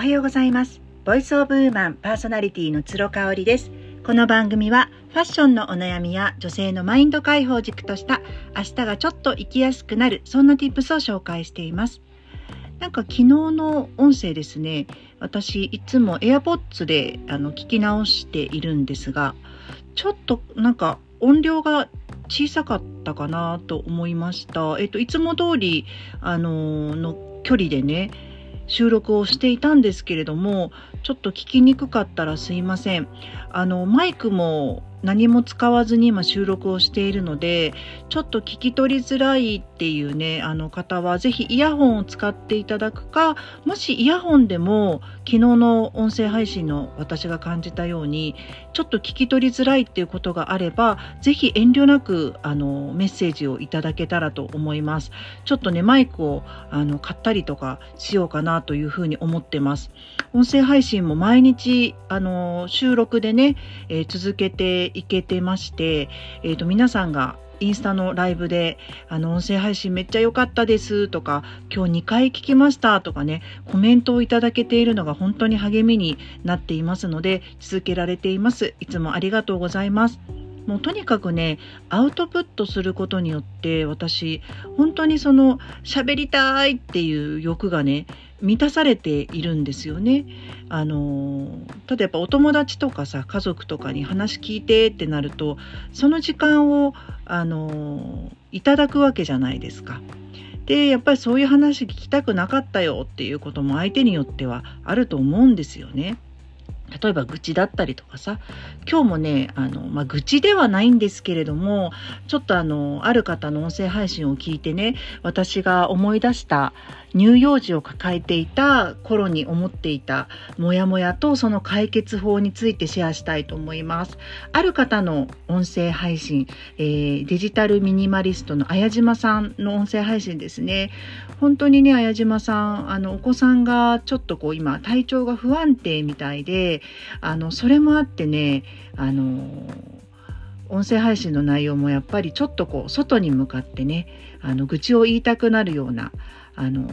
おはようございます。ボイスオブウーマンパーソナリティの鶴香織です。この番組はファッションのお悩みや女性のマインド解放軸とした明日がちょっと生きやすくなるそんな tips を紹介しています。なんか昨日の音声ですね、私いつも AirPods であの聞き直しているんですが、ちょっとなんか音量が小さかったかなと思いました。えっと、いつも通り、あのの距離でね、収録をしていたんですけれども、ちょっと聞きにくかったらすいません。あの、マイクも何も使わずに今収録をしているのでちょっと聞き取りづらいっていうねあの方は是非イヤホンを使っていただくかもしイヤホンでも昨日の音声配信の私が感じたようにちょっと聞き取りづらいっていうことがあれば是非遠慮なくあのメッセージをいただけたらと思います。ちょっとねマイクをあの買ったりとかしようかなというふうに思ってます。音声配信も毎日あの収録でね、えー、続けていけてまして、えー、と皆さんがインスタのライブで、あの、音声配信めっちゃ良かったですとか、今日2回聞きましたとかね、コメントをいただけているのが本当に励みになっていますので、続けられています。いつもありがとうございます。もうとにかくねアウトプットすることによって私本当にその喋りたいっていう欲がね満たされているんですよね。あの例えばお友達とかさ家族とかに話聞いてってなるとその時間をあのいただくわけじゃないですか。でやっぱりそういう話聞きたくなかったよっていうことも相手によってはあると思うんですよね。例えば愚痴だったりとかさ今日もねあの、まあ、愚痴ではないんですけれどもちょっとあのある方の音声配信を聞いてね私が思い出した乳幼児を抱えていた頃に思っていたモヤモヤとその解決法についてシェアしたいと思います。ある方の音声配信、えー、デジタルミニマリストの綾島さんの音声配信ですね。本当にね、綾島さん、あの、お子さんがちょっとこう今体調が不安定みたいで、あの、それもあってね、あの、音声配信の内容もやっぱりちょっとこう外に向かってねあの愚痴を言いたくなるようなあの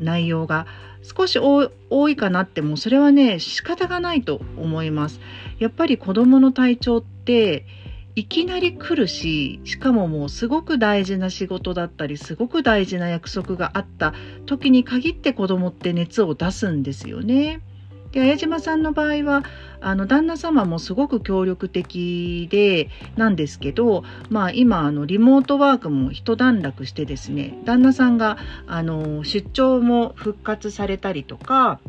内容が少し多いかなってもそれはね仕方がないと思います。やっぱり子どもの体調っていきなり来るししかももうすごく大事な仕事だったりすごく大事な約束があった時に限って子どもって熱を出すんですよね。で綾島さんの場合はあの旦那様もすごく協力的でなんですけど、まあ、今あのリモートワークも一段落してですね旦那さんがあの出張も復活されたりとか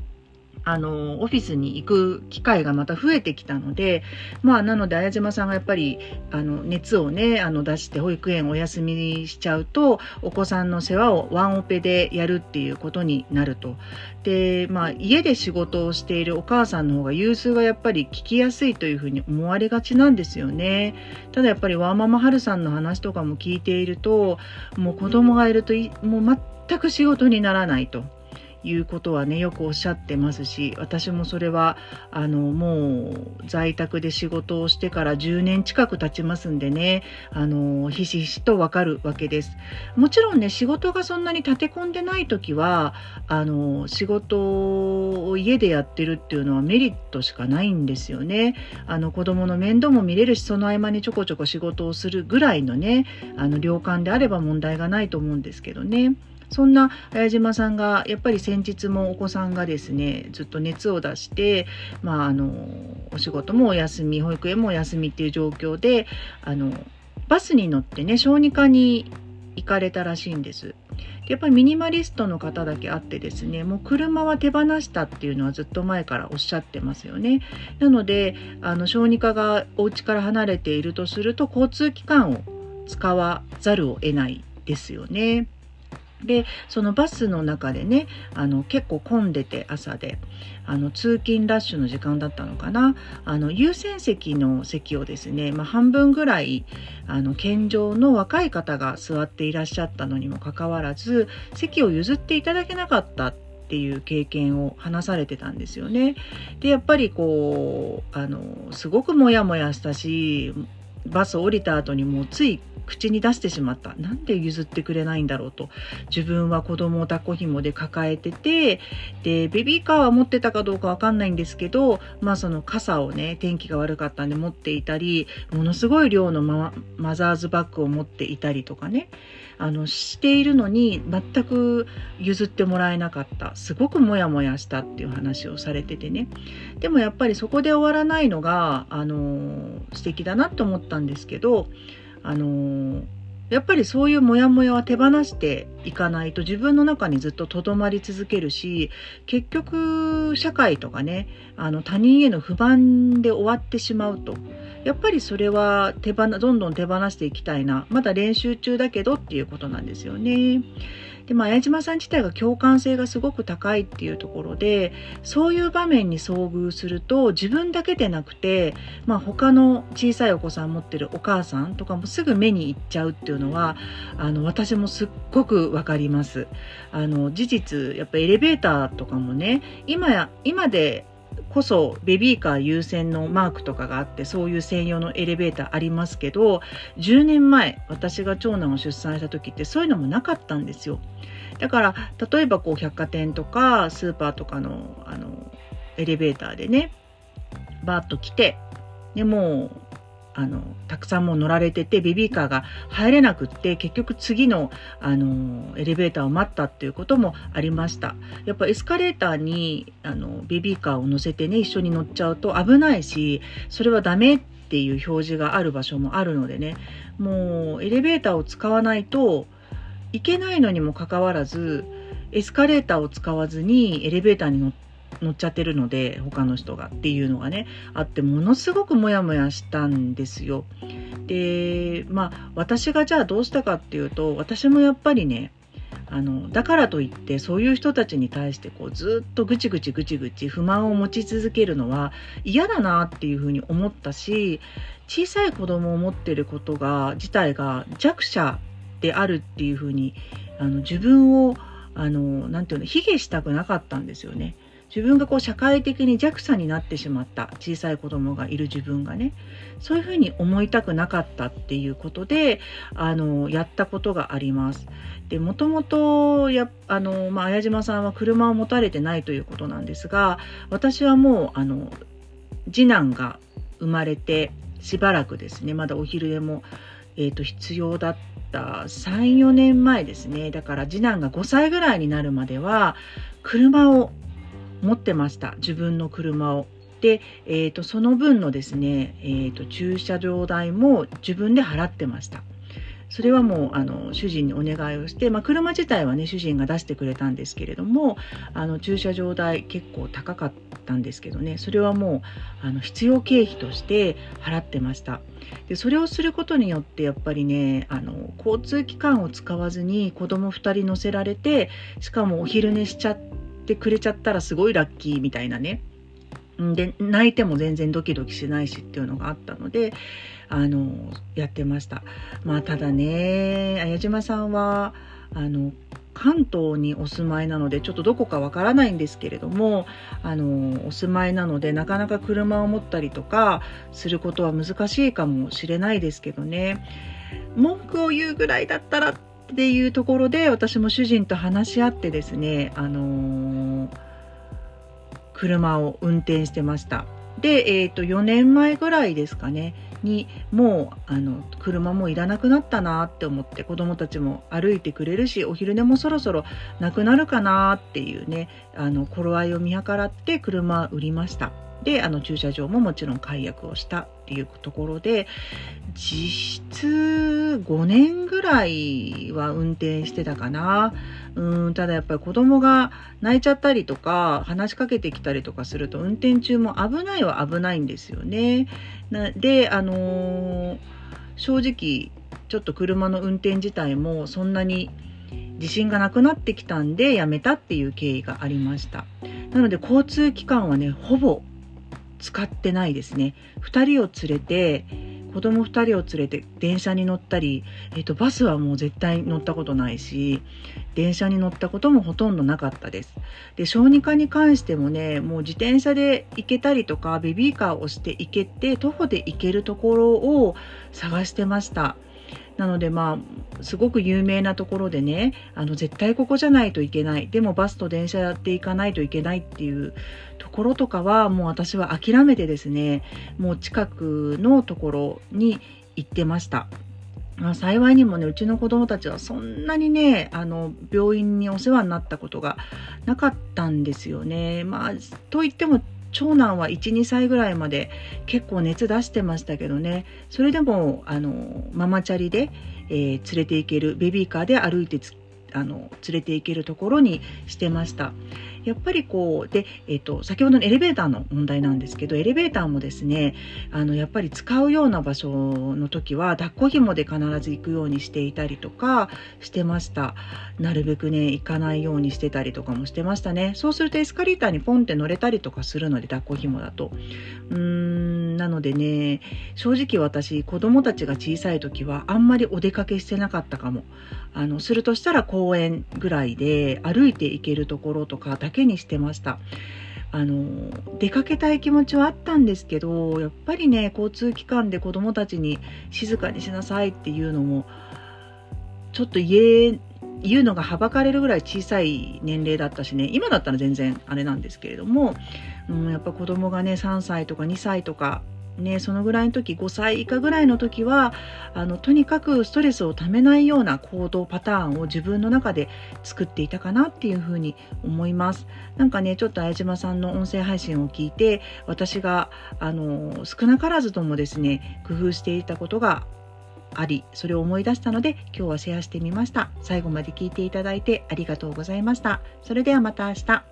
あのオフィスに行く機会がまた増えてきたのでまあなので綾島さんがやっぱりあの熱をねあの出して保育園お休みにしちゃうとお子さんの世話をワンオペでやるっていうことになると。でまあ家で仕事をしているお母さんの方が融通がやっぱり聞きやすいというふうに思われがちなんですよね。ただやっぱりワーママハルさんの話とかも聞いているともう子供がいるともう全く仕事にならないと。いうことはねよくおっしゃってますし私もそれはあのもう在宅で仕事をしてから10年近く経ちますんでねあのひしひしとわかるわけですもちろんね仕事がそんなに立て込んでない時はあの仕事を家でやってるっていうのはメリットしかないんですよねあの子供の面倒も見れるしその合間にちょこちょこ仕事をするぐらいのねあの量感であれば問題がないと思うんですけどね。そんな綾島さんがやっぱり先日もお子さんがですねずっと熱を出して、まあ、あのお仕事もお休み保育園もお休みっていう状況であのバスに乗ってね小児科に行かれたらしいんです。やっぱりミニマリストの方だけあってですねもう車は手放したっていうのはずっと前からおっしゃってますよねなのであの小児科がお家から離れているとすると交通機関を使わざるを得ないですよねでそのバスの中でねあの結構混んでて朝であの通勤ラッシュの時間だったのかなあの優先席の席をですね、まあ、半分ぐらいあの健常の若い方が座っていらっしゃったのにもかかわらず席を譲っていただけなかったっていう経験を話されてたんですよね。でやっぱりこうあのすごくモヤモヤしたしバス降りた後にもうつい口に出してしまった。なんで譲ってくれないんだろうと。自分は子供を抱っこ紐で抱えてて、で、ベビーカーは持ってたかどうかわかんないんですけど、まあその傘をね、天気が悪かったんで持っていたり、ものすごい量のママザーズバッグを持っていたりとかね、あの、しているのに全く譲ってもらえなかった。すごくモヤモヤしたっていう話をされててね。でもやっぱりそこで終わらないのが、あの、素敵だなと思ったんですけど、あのやっぱりそういうモヤモヤは手放していかないと自分の中にずっととどまり続けるし結局社会とかねあの他人への不満で終わってしまうとやっぱりそれは手放どんどん手放していきたいなまだ練習中だけどっていうことなんですよね。で、まあ、矢島さん自体が共感性がすごく高いっていうところで、そういう場面に遭遇すると、自分だけでなくて、まあ、他の小さいお子さん持ってるお母さんとかもすぐ目に行っちゃうっていうのは、あの、私もすっごくわかります。あの、事実、やっぱエレベーターとかもね、今や、今でこそベビーカー優先のマークとかがあってそういう専用のエレベーターありますけど10年前私が長男を出産した時ってそういうのもなかったんですよ。だから例えばこう百貨店とかスーパーとかのあのエレベーターでねバーッと来てでもうあの、たくさんもう乗られてて、ベビーカーが入れなくって、結局次の、あの、エレベーターを待ったっていうこともありました。やっぱエスカレーターに、あの、ベビーカーを乗せてね、一緒に乗っちゃうと危ないし、それはダメっていう表示がある場所もあるのでね、もうエレベーターを使わないといけないのにもかかわらず、エスカレーターを使わずにエレベーターに乗って乗っちゃってるので他の人がっていうのがねあってものすごくモヤモヤしたんですよ。でまあ私がじゃあどうしたかっていうと私もやっぱりねあのだからといってそういう人たちに対してこうずっとぐちぐちぐちぐち不満を持ち続けるのは嫌だなっていうふうに思ったし小さい子供を持ってることが自体が弱者であるっていうふうにあの自分をあのなていうの卑下したくなかったんですよね。自分がこう社会的に弱者になってしまった小さい子供がいる自分がねそういうふうに思いたくなかったっていうことであのやったことがあります。でもともとやあの、まあ、綾島さんは車を持たれてないということなんですが私はもうあの次男が生まれてしばらくですねまだお昼寝も、えーと必要だった34年前ですねだから次男が5歳ぐらいになるまでは車を持ってました自分の車を。で、えーと、その分のですね、えーと、駐車場代も自分で払ってました。それはもうあの主人にお願いをして、まあ、車自体はね主人が出してくれたんですけれどもあの駐車場代結構高かったんですけどねそれはもうあの必要経費として払ってましたでそれをすることによってやっぱりねあの交通機関を使わずに子供2人乗せられてしかもお昼寝しちゃってってくれちゃったらすごいラッキーみたいなね。で泣いても全然ドキドキしないしっていうのがあったのであのやってましたまあただね綾島さんはあの関東にお住まいなのでちょっとどこかわからないんですけれどもあのお住まいなのでなかなか車を持ったりとかすることは難しいかもしれないですけどね文句を言うぐらいだったらっていうところで私も主人と話し合ってですね、あのー、車を運転してました。で、えー、と4年前ぐらいですかねにもうあの車もいらなくなったなって思って子どもたちも歩いてくれるしお昼寝もそろそろなくなるかなっていうねあの頃合いを見計らって車売りました。であの駐車場ももちろん解約をしたっていうところで実質5年ぐらいは運転してたかな。うんただやっぱり子供が泣いちゃったりとか話しかけてきたりとかすると運転中も危ないは危ないんですよね。なであのー、正直ちょっと車の運転自体もそんなに自信がなくなってきたんでやめたっていう経緯がありました。なので交通機関はねほぼ使ってないですね。2人を連れて子供2人を連れて電車に乗ったり、えーと、バスはもう絶対乗ったことないし電車に乗ったこともほとんどなかったです。で小児科に関してもねもう自転車で行けたりとかベビーカーを押して行けて徒歩で行けるところを探してました。なのでまあすごく有名なところでねあの絶対ここじゃないといけないでもバスと電車で行かないといけないっていうところとかはもう私は諦めてですねもう近くのところに行ってました。まあ、幸いにもねうちの子供たちはそんなにねあの病院にお世話になったことがなかったんですよね。まあ、といっても長男は12歳ぐらいまで結構熱出してましたけどね。それでもあのママチャリで、えー、連れて行けるベビーカーで歩いてあの連れて行けるところにしてました。やっぱりこうで、えーと、先ほどのエレベーターの問題なんですけどエレベーターもですねあのやっぱり使うような場所の時は抱っこ紐で必ず行くようにしていたりとかしてました。なるべくね行かないようにしてたりとかもしてましたね。そうするとエスカレーターにポンって乗れたりとかするので抱っこ紐だと。うーん。なのでね正直私子供たちが小さい時はあんまりお出かけしてなかったかもあのするとしたら公園ぐらいで歩いて行けるところとかだけにしてました。あの出かけたい気持ちはあったんですけどやっぱりね交通機関で子どもたちに静かにしなさいっていうのもちょっと言え言うのがはばかれるぐらい小さい年齢だったしね。今だったら全然あれなんですけれども、うん、やっぱ子供がね3歳とか2歳とかね、そのぐらいの時5歳以下ぐらいの時はあのとにかくストレスをためないような行動パターンを自分の中で作っていたかなっていうふうに思います。なんかねちょっと相島さんの音声配信を聞いて私があの少なからずともですね工夫していたことがありそれを思い出したので今日はシェアしてみました。最後まで聞いていただいてありがとうございました。それではまた明日。